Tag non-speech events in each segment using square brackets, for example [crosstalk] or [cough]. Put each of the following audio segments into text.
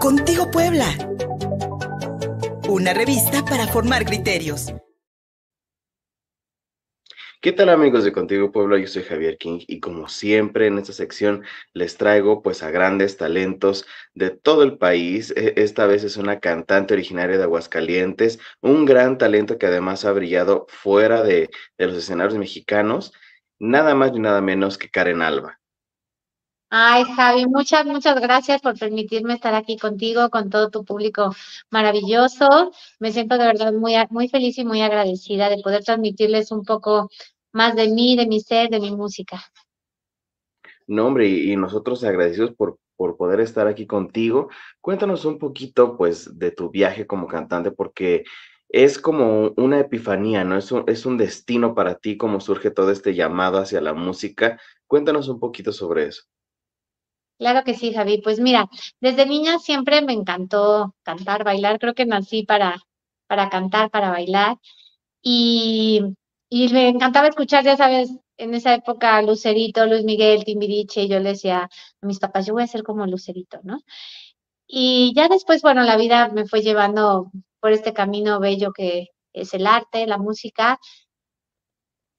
Contigo Puebla. Una revista para formar criterios. ¿Qué tal amigos de Contigo Puebla? Yo soy Javier King y como siempre en esta sección les traigo pues a grandes talentos de todo el país. E, esta vez es una cantante originaria de Aguascalientes, un gran talento que además ha brillado fuera de, de los escenarios mexicanos, nada más ni nada menos que Karen Alba. Ay, Javi, muchas, muchas gracias por permitirme estar aquí contigo, con todo tu público maravilloso. Me siento de verdad muy, muy feliz y muy agradecida de poder transmitirles un poco más de mí, de mi ser, de mi música. No, hombre, y, nosotros agradecidos por, por poder estar aquí contigo. Cuéntanos un poquito, pues, de tu viaje como cantante, porque es como una epifanía, ¿no? Es un, es un destino para ti, cómo surge todo este llamado hacia la música. Cuéntanos un poquito sobre eso. Claro que sí, Javi. Pues mira, desde niña siempre me encantó cantar, bailar. Creo que nací para, para cantar, para bailar. Y, y me encantaba escuchar, ya sabes, en esa época Lucerito, Luis Miguel, Timbiriche, y yo le decía a mis papás, yo voy a ser como Lucerito, ¿no? Y ya después, bueno, la vida me fue llevando por este camino bello que es el arte, la música.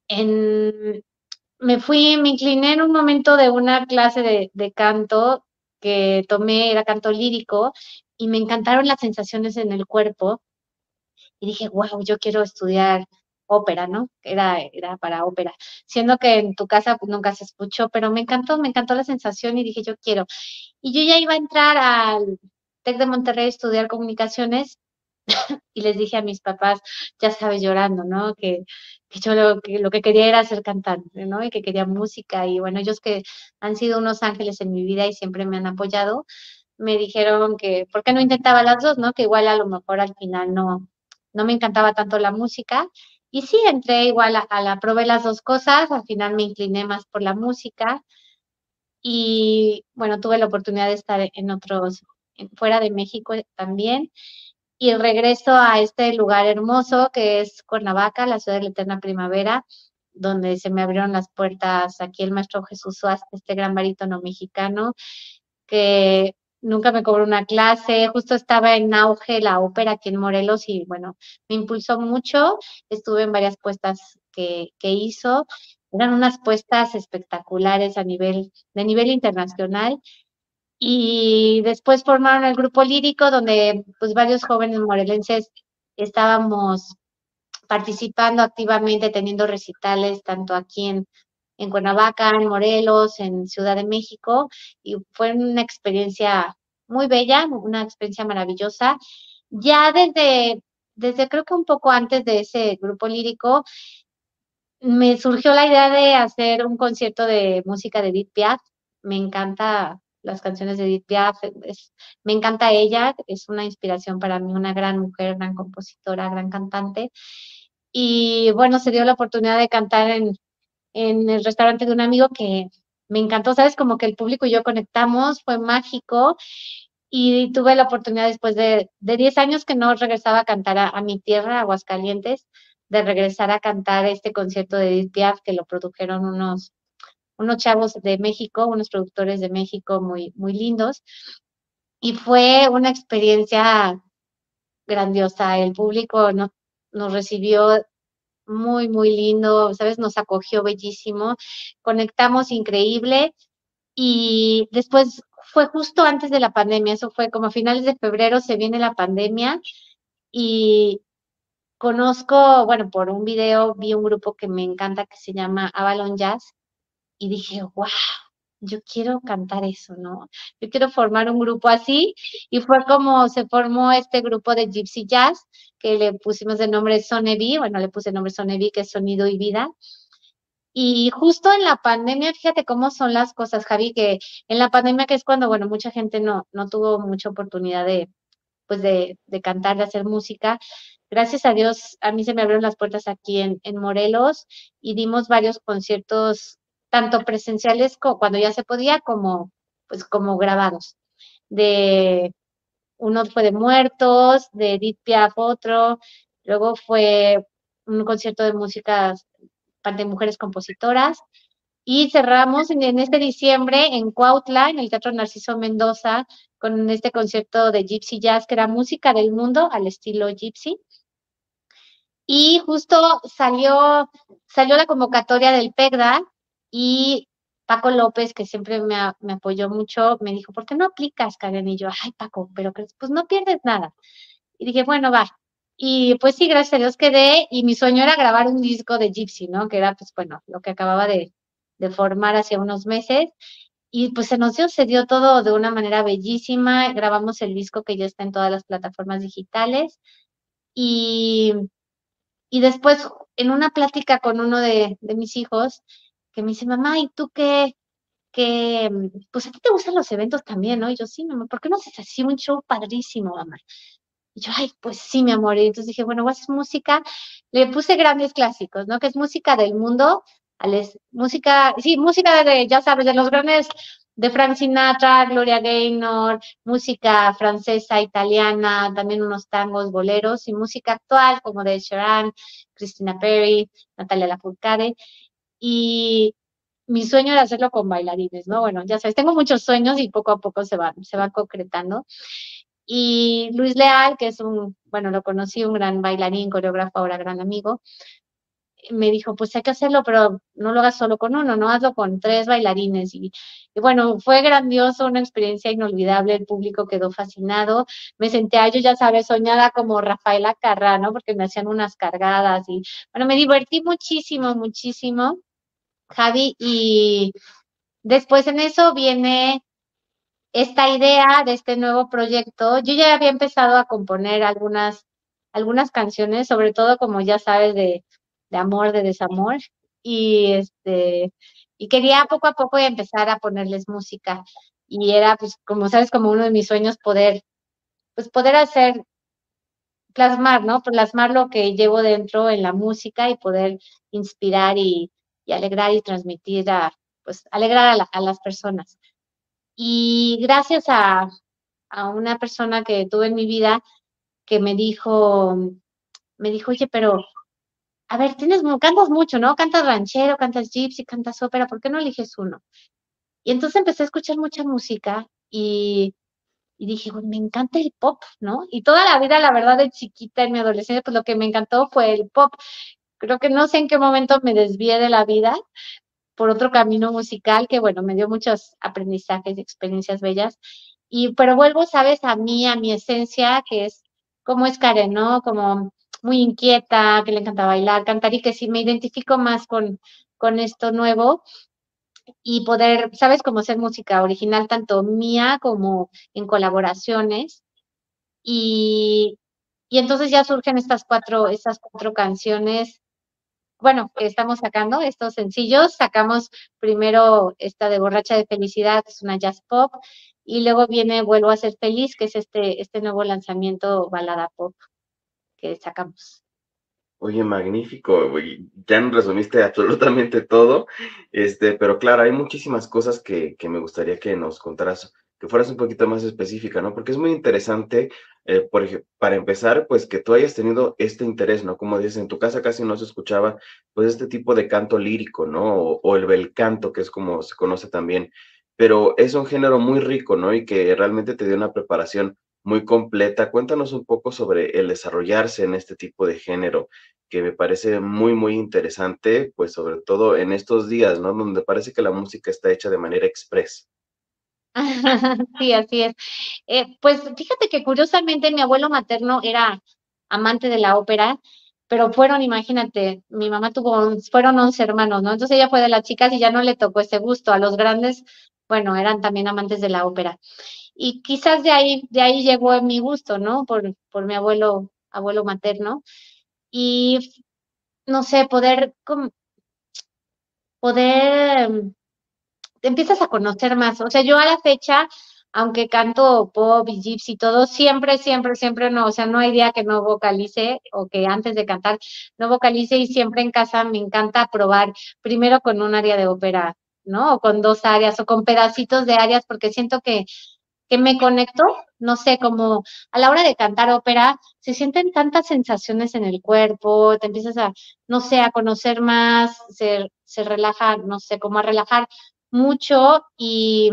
En, me fui, me incliné en un momento de una clase de, canto que tomé, era canto lírico, y me encantaron las sensaciones en el cuerpo. Y dije, wow, yo quiero estudiar ópera, ¿no? Era, era para ópera. Siendo que en tu casa pues, nunca se escuchó, pero me encantó, me encantó la sensación y dije, yo quiero. Y yo ya iba a entrar al TEC de Monterrey a estudiar comunicaciones [laughs] y les dije a mis papás, ya sabes, llorando, ¿no? Que, que yo lo que, lo que quería era ser cantante, ¿no? Y que quería música. Y bueno, ellos que han sido unos ángeles en mi vida y siempre me han apoyado, me dijeron que, ¿por qué no intentaba las dos, no? Que igual a lo mejor al final no, no me encantaba tanto la música. Y sí, entré igual a, la, probé las dos cosas, al final me incliné más por la música. Y bueno, tuve la oportunidad de estar en otros, fuera de México también y regreso a este lugar hermoso que es Cuernavaca, la ciudad de la eterna primavera, donde se me abrieron las puertas aquí el maestro Jesús Suárez, este gran barítono mexicano, que nunca me cobró una clase, justo estaba en auge la ópera aquí en Morelos y bueno, me impulsó mucho, estuve en varias puestas que, que hizo, eran unas puestas espectaculares a nivel, de nivel internacional y después formaron el grupo lírico donde pues varios jóvenes morelenses estábamos participando activamente, teniendo recitales tanto aquí en, en Cuernavaca, en Morelos, en Ciudad de México, y fue una experiencia muy bella, una experiencia maravillosa. Ya desde, desde creo que un poco antes de ese grupo lírico, me surgió la idea de hacer un concierto de música de Edith Piaf. Me encanta las canciones de Edith Piaf. me encanta ella, es una inspiración para mí, una gran mujer, gran compositora, gran cantante. Y bueno, se dio la oportunidad de cantar en, en el restaurante de un amigo que me encantó, ¿sabes? Como que el público y yo conectamos, fue mágico. Y tuve la oportunidad después de, de 10 años que no regresaba a cantar a, mi tierra, Aguascalientes, de regresar a cantar este concierto de Edith Piaf, que lo produjeron unos unos chavos de México, unos productores de México muy, muy lindos. Y fue una experiencia grandiosa. El público no, nos recibió muy, muy lindo, ¿sabes? Nos acogió bellísimo, conectamos increíble y después fue justo antes de la pandemia, eso fue como a finales de febrero se viene la pandemia y conozco, bueno, por un video vi un grupo que me encanta que se llama Avalon Jazz y dije, wow, yo quiero cantar eso, ¿no? Yo quiero formar un grupo así y fue como se formó este grupo de Gypsy Jazz que le pusimos de nombre Sonevi, bueno, le puse el nombre Sonevi que es Sonido y Vida. Y justo en la pandemia, fíjate cómo son las cosas, Javi, que en la pandemia que es cuando, bueno, mucha gente no, no tuvo mucha oportunidad de, pues de, de cantar, de hacer música, gracias a Dios, a mí se me abrieron las puertas aquí en, en Morelos y dimos varios conciertos tanto presenciales cuando ya se podía como pues como grabados. De uno fue de Muertos, de Edith Piaf otro, luego fue un concierto de música de mujeres compositoras y cerramos en, este diciembre en Cuautla, en el Teatro Narciso Mendoza, con este concepto de Gypsy Jazz, que era música del mundo al estilo Gypsy. Y justo salió, salió la convocatoria del PEGDA y Paco López, que siempre me, apoyó mucho, me dijo, ¿por qué no aplicas, Karen? Y yo, ay, Paco, pero pues no pierdes nada. Y dije, bueno, va. Y pues sí, gracias a Dios quedé y mi sueño era grabar un disco de Gypsy, ¿no? Que era, pues bueno, lo que acababa de, formar hace unos meses. Y pues se nos dio, se dio todo de una manera bellísima. Grabamos el disco que ya está en todas las plataformas digitales. Y, y después, en una plática con uno de mis hijos, que me dice, mamá, ¿y tú qué? que, pues a ti te gustan los eventos también, ¿no? Y yo, sí, mamá, ¿por qué no haces así un show padrísimo, mamá? Y yo, ay, pues sí, mi amor. Y entonces dije, bueno, voy a música. Le puse grandes clásicos, ¿no? Que es música del mundo, música, sí, música de, ya sabes, de los grandes, de Frank Sinatra, Gloria Gaynor, música francesa, italiana, también unos tangos, boleros, y música actual como de Sharon, Christina Perry, Natalia Lafourcade. Y mi sueño era hacerlo con bailarines, ¿no? Bueno, ya sabes, tengo muchos sueños y poco a poco se va, se va concretando. Y Luis Leal, que es un, bueno, lo conocí, un gran bailarín, coreógrafo, ahora gran amigo, me dijo, pues hay que hacerlo, pero no lo hagas solo con uno, no hazlo con tres bailarines. Y, bueno, fue grandioso, una experiencia inolvidable, el público quedó fascinado. Me senté a yo, ya sabes, soñada como Rafaela Carrá, ¿no? Porque me hacían unas cargadas y, bueno, me divertí muchísimo, muchísimo, Javi, y después en eso viene esta idea de este nuevo proyecto, yo ya había empezado a componer algunas, algunas canciones, sobre todo como ya sabes, de, de amor, de desamor, y este, y quería poco a poco empezar a ponerles música. Y era, pues, como sabes, como uno de mis sueños poder, pues poder hacer, plasmar, ¿no? Plasmar lo que llevo dentro en la música y poder inspirar y, y alegrar y transmitir a, pues, alegrar a, las personas. Y gracias a, una persona que tuve en mi vida que me dijo, me dijo, oye, pero, a ver, tienes, cantas mucho, ¿no? Cantas ranchero, cantas gypsy, cantas ópera, ¿por qué no eliges uno? Y entonces empecé a escuchar mucha música y, y dije, me encanta el pop, ¿no? Y toda la vida, la verdad, de chiquita en mi adolescencia, pues lo que me encantó fue el pop. Creo que no sé en qué momento me desvié de la vida, por otro camino musical que, bueno, me dio muchos aprendizajes y experiencias bellas. Y, pero vuelvo, sabes, a mí, a mi esencia, que es como es Karen, ¿no? Como muy inquieta, que le encanta bailar, cantar y que sí me identifico más con, con esto nuevo y poder, sabes, como hacer música original, tanto mía como en colaboraciones. Y, y entonces ya surgen estas cuatro, estas cuatro canciones bueno, estamos sacando estos sencillos. Sacamos primero esta de Borracha de Felicidad, que es una jazz pop, y luego viene Vuelvo a ser feliz, que es este, este nuevo lanzamiento balada pop que sacamos. Oye, magnífico, ya resumiste absolutamente todo, este, pero claro, hay muchísimas cosas que, que me gustaría que nos contaras que fueras un poquito más específica, ¿no? Porque es muy interesante, eh, por para empezar, pues que tú hayas tenido este interés, ¿no? Como dices, en tu casa casi no se escuchaba, pues este tipo de canto lírico, ¿no? O, el bel canto, que es como se conoce también, pero es un género muy rico, ¿no? Y que realmente te dio una preparación muy completa. Cuéntanos un poco sobre el desarrollarse en este tipo de género, que me parece muy, muy interesante, pues sobre todo en estos días, ¿no? Donde parece que la música está hecha de manera express. [laughs] Sí, así es. Eh, pues fíjate que curiosamente mi abuelo materno era amante de la ópera, pero fueron, imagínate, mi mamá tuvo, fueron 11 hermanos, ¿no? Entonces ella fue de las chicas y ya no le tocó ese gusto. A los grandes, bueno, eran también amantes de la ópera. Y quizás de ahí, de ahí llegó mi gusto, ¿no? Por, por mi abuelo, abuelo materno. Y no sé, poder, poder empiezas a conocer más. O sea, yo a la fecha, aunque canto pop y gypsy y todo, siempre, siempre, siempre no, o sea, no hay día que no vocalice o que antes de cantar no vocalice y siempre en casa me encanta probar primero con un área de ópera, ¿no? O con dos áreas o con pedacitos de áreas porque siento que que me conecto, no sé, como a la hora de cantar ópera, se sienten tantas sensaciones en el cuerpo, te empiezas a, no sé, a conocer más, se, se relaja, no sé, como a relajar mucho y,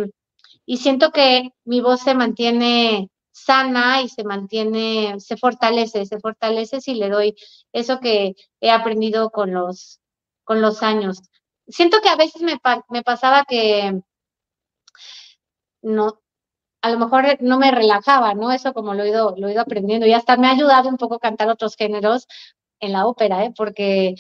y siento que mi voz se mantiene sana y se mantiene, se fortalece, se fortalece si le doy eso que he aprendido con los, con los años. Siento que a veces me, me pasaba que no, a lo mejor no me relajaba, ¿no? Eso como lo he ido, lo he ido aprendiendo y hasta me ha ayudado un poco a cantar otros géneros en la ópera, ¿eh? Porque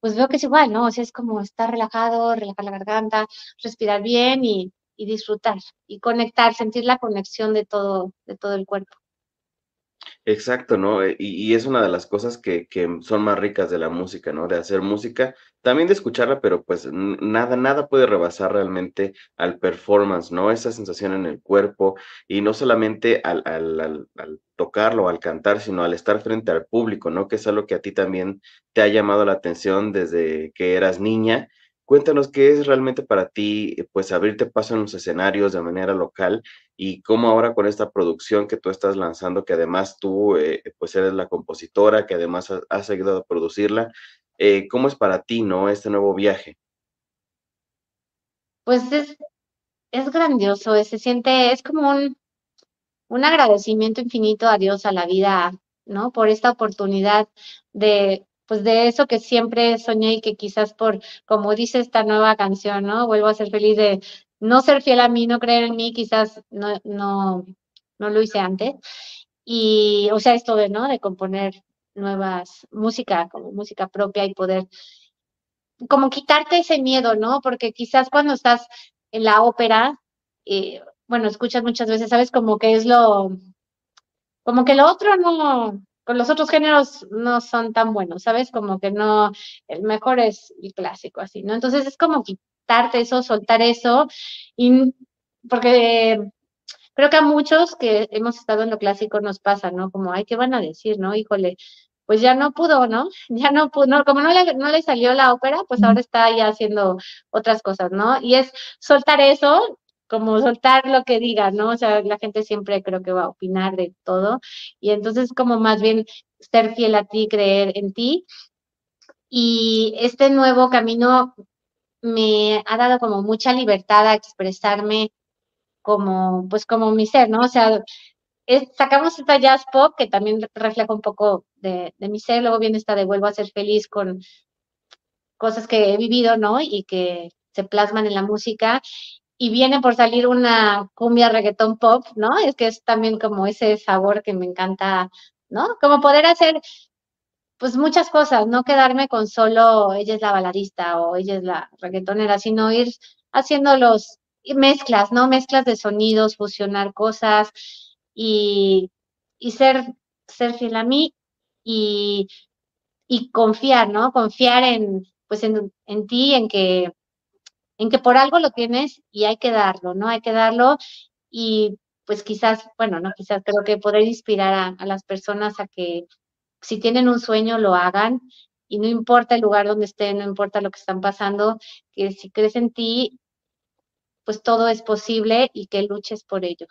pues veo que es igual, ¿no? O sea, es como estar relajado, relajar la garganta, respirar bien y, y disfrutar y conectar, sentir la conexión de todo, de todo el cuerpo. Exacto, ¿no? Eh, y, es una de las cosas que, que son más ricas de la música, ¿no? De hacer música, también de escucharla, pero pues nada, nada puede rebasar realmente al performance, ¿no? Esa sensación en el cuerpo y no solamente al, al, al, al tocarlo, al cantar, sino al estar frente al público, ¿no? Que es algo que a ti también te ha llamado la atención desde que eras niña Cuéntanos qué es realmente para ti, eh, pues, abrirte paso en los escenarios de manera local y cómo ahora con esta producción que tú estás lanzando, que además tú, eh, pues, eres la compositora, que además has, ayudado a producirla, eh, ¿cómo es para ti, no, este nuevo viaje? Pues es, es grandioso, se siente, es como un, un agradecimiento infinito a Dios, a la vida, ¿no? Por esta oportunidad de pues de eso que siempre soñé y que quizás por, como dice esta nueva canción, ¿no? Vuelvo a ser feliz de no ser fiel a mí, no creer en mí, quizás no, no, no lo hice antes. Y, o sea, esto de, ¿no? De componer nuevas música, como música propia y poder, como quitarte ese miedo, ¿no? Porque quizás cuando estás en la ópera, eh, bueno, escuchas muchas veces, ¿sabes? Como que es lo, como que lo otro no, los otros géneros no son tan buenos, ¿sabes? Como que no, el mejor es el clásico, así, ¿no? Entonces es como quitarte eso, soltar eso, y porque creo que a muchos que hemos estado en lo clásico nos pasa, ¿no? Como, ay, ¿qué van a decir, no? Híjole, pues ya no pudo, ¿no? [laughs] Ya no pudo, no, como no le, no le salió la ópera, pues ahora está ya haciendo otras cosas, ¿no? Y es soltar eso como soltar lo que diga, ¿no? O sea, la gente siempre creo que va a opinar de todo y entonces como más bien ser fiel a ti, creer en ti. Y este nuevo camino me ha dado como mucha libertad a expresarme como, pues como mi ser, ¿no? O sea, sacamos esta jazz pop que también refleja un poco de, de mi ser, luego viene esta de vuelvo a ser feliz con cosas que he vivido, ¿no? Y que se plasman en la música y viene por salir una cumbia reggaetón pop, ¿no? Es que es también como ese sabor que me encanta, ¿no? Como poder hacer pues muchas cosas, no quedarme con solo ella es la baladista o ella es la reggaetonera, sino ir haciendo los mezclas, ¿no? Mezclas de sonidos, fusionar cosas y, y ser, ser fiel a mí y, y confiar, ¿no? Confiar en, pues en, en ti, en que en que por algo lo tienes y hay que darlo, ¿no? Hay que darlo y pues quizás, bueno, no quizás, creo que poder inspirar a, las personas a que si tienen un sueño lo hagan y no importa el lugar donde estén, no importa lo que están pasando, que si crees en ti, pues todo es posible y que luches por ello.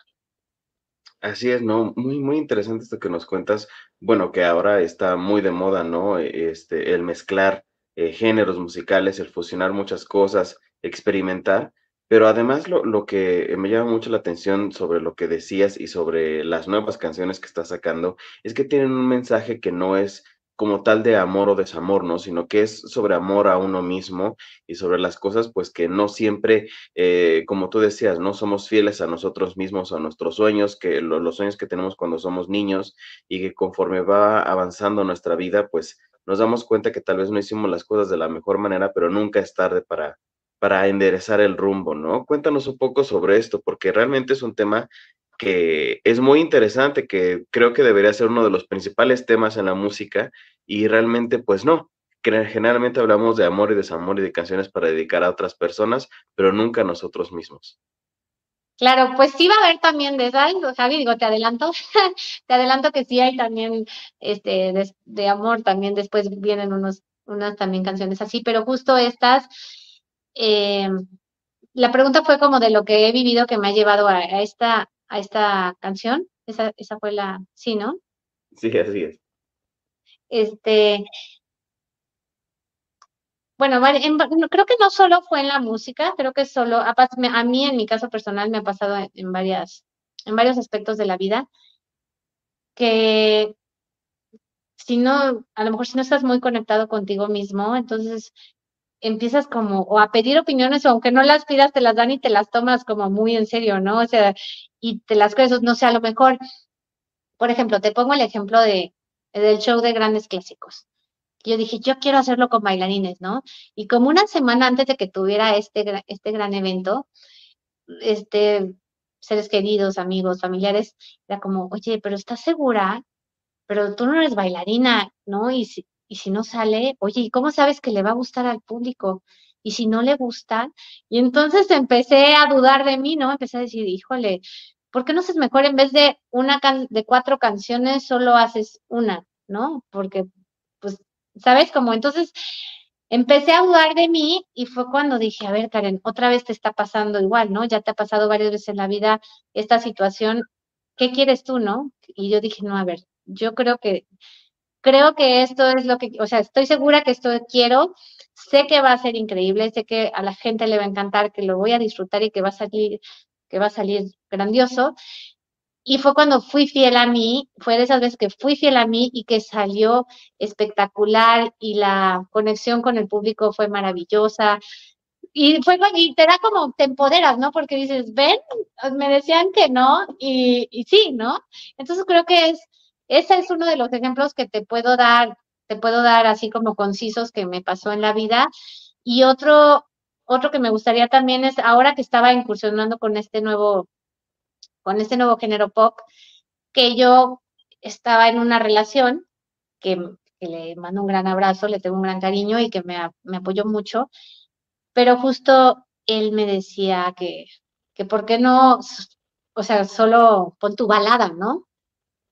Así es, ¿no? Muy, muy interesante esto que nos cuentas. Bueno, que ahora está muy de moda, ¿no? Este, el mezclar eh, géneros musicales, el fusionar muchas cosas, experimentar, pero además lo, lo, que me llama mucho la atención sobre lo que decías y sobre las nuevas canciones que estás sacando, es que tienen un mensaje que no es como tal de amor o desamor, ¿no? Sino que es sobre amor a uno mismo y sobre las cosas, pues que no siempre, eh, como tú decías, no somos fieles a nosotros mismos, a nuestros sueños, que lo, los sueños que tenemos cuando somos niños y que conforme va avanzando nuestra vida, pues nos damos cuenta que tal vez no hicimos las cosas de la mejor manera, pero nunca es tarde para, para enderezar el rumbo, ¿no? Cuéntanos un poco sobre esto, porque realmente es un tema que es muy interesante, que creo que debería ser uno de los principales temas en la música y realmente pues no, generalmente hablamos de amor y desamor y de canciones para dedicar a otras personas, pero nunca a nosotros mismos. Claro, pues sí va a haber también de esas, Javi, digo, te adelanto, [laughs] te adelanto que sí hay también este de, de amor, también después vienen unos, unas también canciones así, pero justo estas eh, la pregunta fue como de lo que he vivido que me ha llevado a, a esta, a esta canción. Esa, esa fue la, sí, ¿no? Sí, así es. Este, bueno, creo que no solo fue en la música, creo que solo, a, mí en mi caso personal me ha pasado en, varias, en varios aspectos de la vida, que si no, a lo mejor si no estás muy conectado contigo mismo, entonces empiezas como o a pedir opiniones o aunque no las pidas te las dan y te las tomas como muy en serio, ¿no? O sea, y te las crees, no sé, a lo mejor, por ejemplo, te pongo el ejemplo de del show de grandes clásicos. Yo dije, yo quiero hacerlo con bailarines, ¿no? Y como una semana antes de que tuviera este, este gran evento, este, seres queridos, amigos, familiares, era como, oye, pero ¿estás segura? Pero tú no eres bailarina, ¿no? Y si, y si no sale, oye, ¿y cómo sabes que le va a gustar al público? Y si no le gusta, y entonces [laughs] empecé a dudar de mí, ¿no? Empecé a decir, híjole, ¿por qué no haces mejor en vez de una de cuatro canciones, solo haces una, ¿no? Porque, pues, ¿sabes? Como entonces empecé a dudar de mí y fue cuando dije, a ver, Karen, otra vez te está pasando igual, ¿no? Ya te ha pasado varias veces en la vida esta situación, ¿qué quieres tú, no? Y yo dije, no, a ver, yo creo que, creo que esto es lo que, o sea, estoy segura que esto quiero, sé que va a ser increíble, sé que a la gente le va a encantar, que lo voy a disfrutar y que va a salir, que va a salir grandioso. Y fue cuando fui fiel a mí, fue de esas veces que fui fiel a mí y que salió espectacular y la conexión con el público fue maravillosa. Y fue y te da como, te empoderas, ¿no? Porque dices, ven, me decían que no, y, y sí, ¿no? Entonces creo que es, ese es uno de los ejemplos que te puedo dar, te puedo dar así como concisos que me pasó en la vida. Y otro, otro que me gustaría también es, ahora que estaba incursionando con este nuevo con este nuevo género pop, que yo estaba en una relación que, le mando un gran abrazo, le tengo un gran cariño y que me, apoyó mucho, pero justo él me decía que, que por qué no, o sea, solo pon tu balada, ¿no?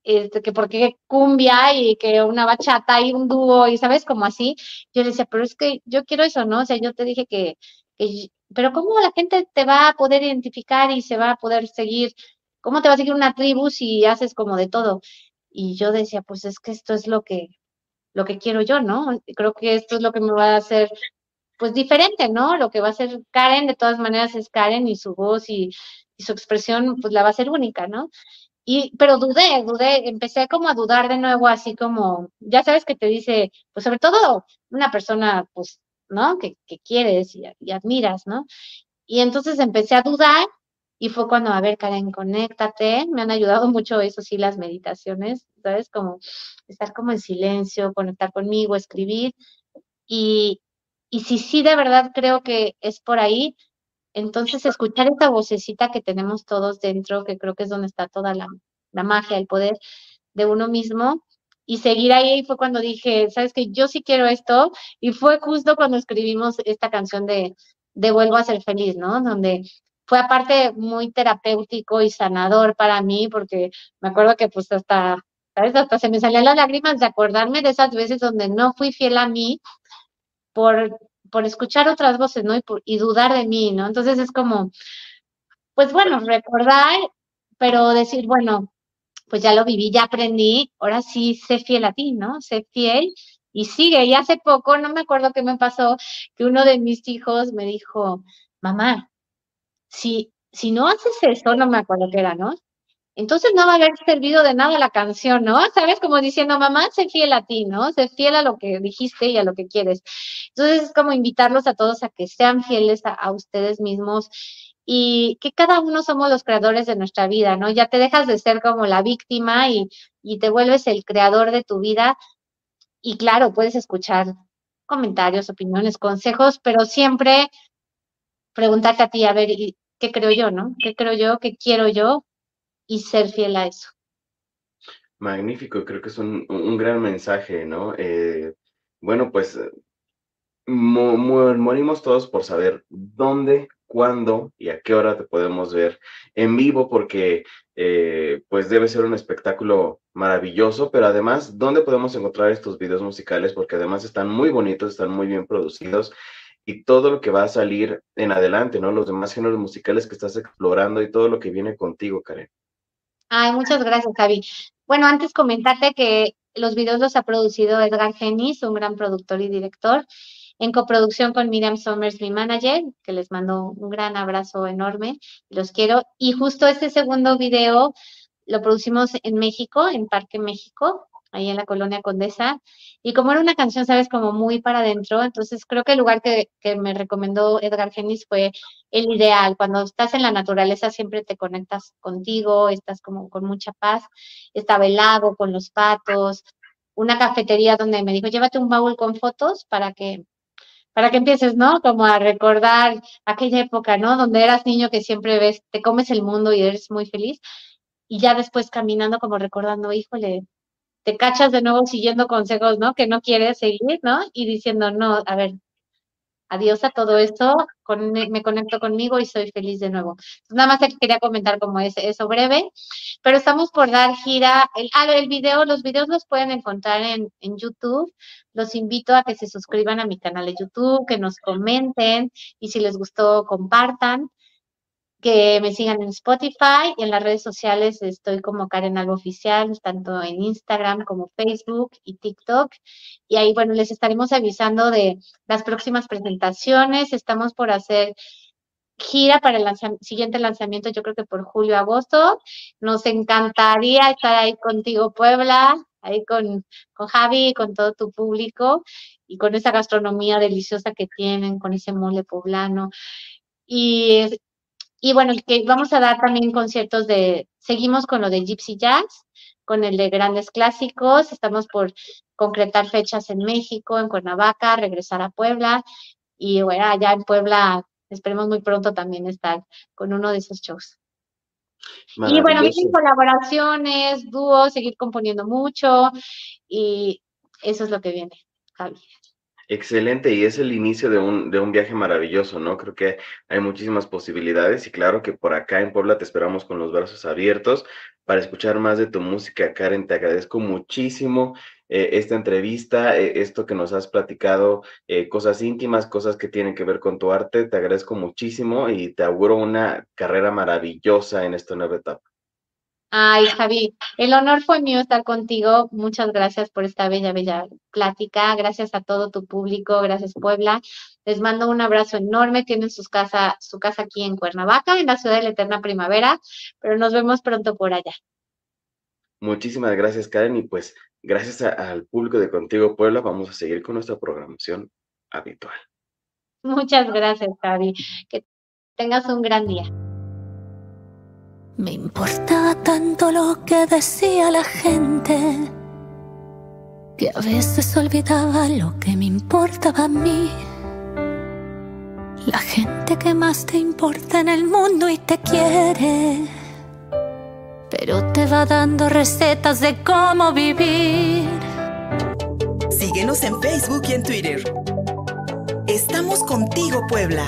Este, que por qué cumbia y que una bachata y un dúo y sabes, como así. Yo le decía, pero es que yo quiero eso, ¿no? O sea, yo te dije que, pero ¿cómo la gente te va a poder identificar y se va a poder seguir ¿Cómo te va a seguir una tribu si haces como de todo? Y yo decía, pues es que esto es lo que, lo que quiero yo, ¿no? Creo que esto es lo que me va a hacer, pues diferente, ¿no? Lo que va a hacer Karen, de todas maneras es Karen y su voz y, su expresión, pues la va a ser única, ¿no? Y, pero dudé, dudé, empecé como a dudar de nuevo, así como, ya sabes que te dice, pues sobre todo una persona, pues, ¿no? Que, que quieres y, admiras, ¿no? Y entonces empecé a dudar y fue cuando, a ver, Karen, conéctate. Me han ayudado mucho eso sí, las meditaciones, ¿sabes? Como estar como en silencio, conectar conmigo, escribir. Y, y si sí de verdad creo que es por ahí, entonces escuchar esta vocecita que tenemos todos dentro, que creo que es donde está toda la, magia, el poder de uno mismo, y seguir ahí fue cuando dije, sabes que yo sí quiero esto, y fue justo cuando escribimos esta canción de, de Vuelvo a ser feliz, ¿no? Donde fue aparte muy terapéutico y sanador para mí, porque me acuerdo que pues hasta, ¿sabes? Hasta se me salían las lágrimas de acordarme de esas veces donde no fui fiel a mí por, por escuchar otras voces, ¿no? Y, dudar de mí, ¿no? Entonces es como, pues bueno, recordar, pero decir, bueno, pues ya lo viví, ya aprendí, ahora sí sé fiel a ti, ¿no? Sé fiel y sigue. Y hace poco, no me acuerdo qué me pasó, que uno de mis hijos me dijo, mamá, si, si no haces eso, no me acuerdo qué era, ¿no? Entonces no va a haber servido de nada la canción, ¿no? ¿Sabes? Como diciendo, mamá, sé fiel a ti, ¿no? Sé fiel a lo que dijiste y a lo que quieres. Entonces es como invitarlos a todos a que sean fieles a, ustedes mismos y que cada uno somos los creadores de nuestra vida, ¿no? Ya te dejas de ser como la víctima y, y te vuelves el creador de tu vida. Y claro, puedes escuchar comentarios, opiniones, consejos, pero siempre preguntarte a ti, a ver, qué creo yo, ¿no? ¿Qué creo yo? ¿Qué quiero yo? Y ser fiel a eso. Magnífico, creo que es un, gran mensaje, ¿no? Eh, bueno, pues morimos todos por saber dónde, cuándo y a qué hora te podemos ver en vivo, porque eh, pues debe ser un espectáculo maravilloso, pero además, ¿dónde podemos encontrar estos videos musicales? Porque además están muy bonitos, están muy bien producidos y todo lo que va a salir en adelante, ¿no? Los demás géneros musicales que estás explorando y todo lo que viene contigo, Karen. Ay, muchas gracias, Javi. Bueno, antes comentarte que los videos los ha producido Edgar Genis, un gran productor y director. en coproducción con Miriam Somers, mi manager, que les mando un gran abrazo enorme, los quiero. Y justo este segundo video lo producimos en México, en Parque México, ahí en la colonia Condesa. Y como era una canción, sabes, como muy para adentro, entonces creo que el lugar que, que, me recomendó Edgar Genis fue el ideal. Cuando estás en la naturaleza siempre te conectas contigo, estás como con mucha paz. Estaba el lago con los patos, una cafetería donde me dijo, llévate un baúl con fotos para que para que empieces, ¿no? Como a recordar aquella época, ¿no? Donde eras niño que siempre ves, te comes el mundo y eres muy feliz. Y ya después caminando como recordando, híjole, te cachas de nuevo siguiendo consejos, ¿no? Que no quieres seguir, ¿no? Y diciendo, no, a ver, adiós a todo esto, me conecto conmigo y soy feliz de nuevo. Nada más te quería comentar como es eso breve, pero estamos por dar gira, el, ah, el video, los videos los pueden encontrar en, en YouTube, los invito a que se suscriban a mi canal de YouTube, que nos comenten y si les gustó, compartan que me sigan en Spotify y en las redes sociales estoy como Karen Algo Oficial, tanto en Instagram como Facebook y TikTok. Y ahí, bueno, les estaremos avisando de las próximas presentaciones. Estamos por hacer gira para el siguiente lanzamiento, yo creo que por julio, agosto. Nos encantaría estar ahí contigo, Puebla, ahí con, con Javi, con todo tu público y con esa gastronomía deliciosa que tienen, con ese mole poblano. Y y bueno, que vamos a dar también conciertos de, seguimos con lo de Gypsy Jazz, con el de grandes clásicos, estamos por concretar fechas en México, en Cuernavaca, regresar a Puebla y bueno, allá en Puebla esperemos muy pronto también estar con uno de esos shows. Y bueno, colaboraciones, dúos, seguir componiendo mucho y eso es lo que viene, Javi. Excelente, y es el inicio de un, de un viaje maravilloso, ¿no? Creo que hay muchísimas posibilidades y claro que por acá en Puebla te esperamos con los brazos abiertos para escuchar más de tu música, Karen. Te agradezco muchísimo eh, esta entrevista, eh, esto que nos has platicado, eh, cosas íntimas, cosas que tienen que ver con tu arte. Te agradezco muchísimo y te auguro una carrera maravillosa en esta nueva etapa. Ay, Javi, el honor fue mío estar contigo. Muchas gracias por esta bella, bella plática. Gracias a todo tu público. Gracias, Puebla. Les mando un abrazo enorme. Tienen sus casa, su casa aquí en Cuernavaca, en la ciudad de la eterna primavera, pero nos vemos pronto por allá. Muchísimas gracias, Karen. Y pues, gracias al público de Contigo Puebla, vamos a seguir con nuestra programación habitual. Muchas gracias, Javi. Que tengas un gran día. Me importaba tanto lo que decía la gente que a veces olvidaba lo que me importaba a mí. La gente que más te importa en el mundo y te quiere, pero te va dando recetas de cómo vivir. Síguenos en Facebook y en Twitter. Estamos contigo, Puebla.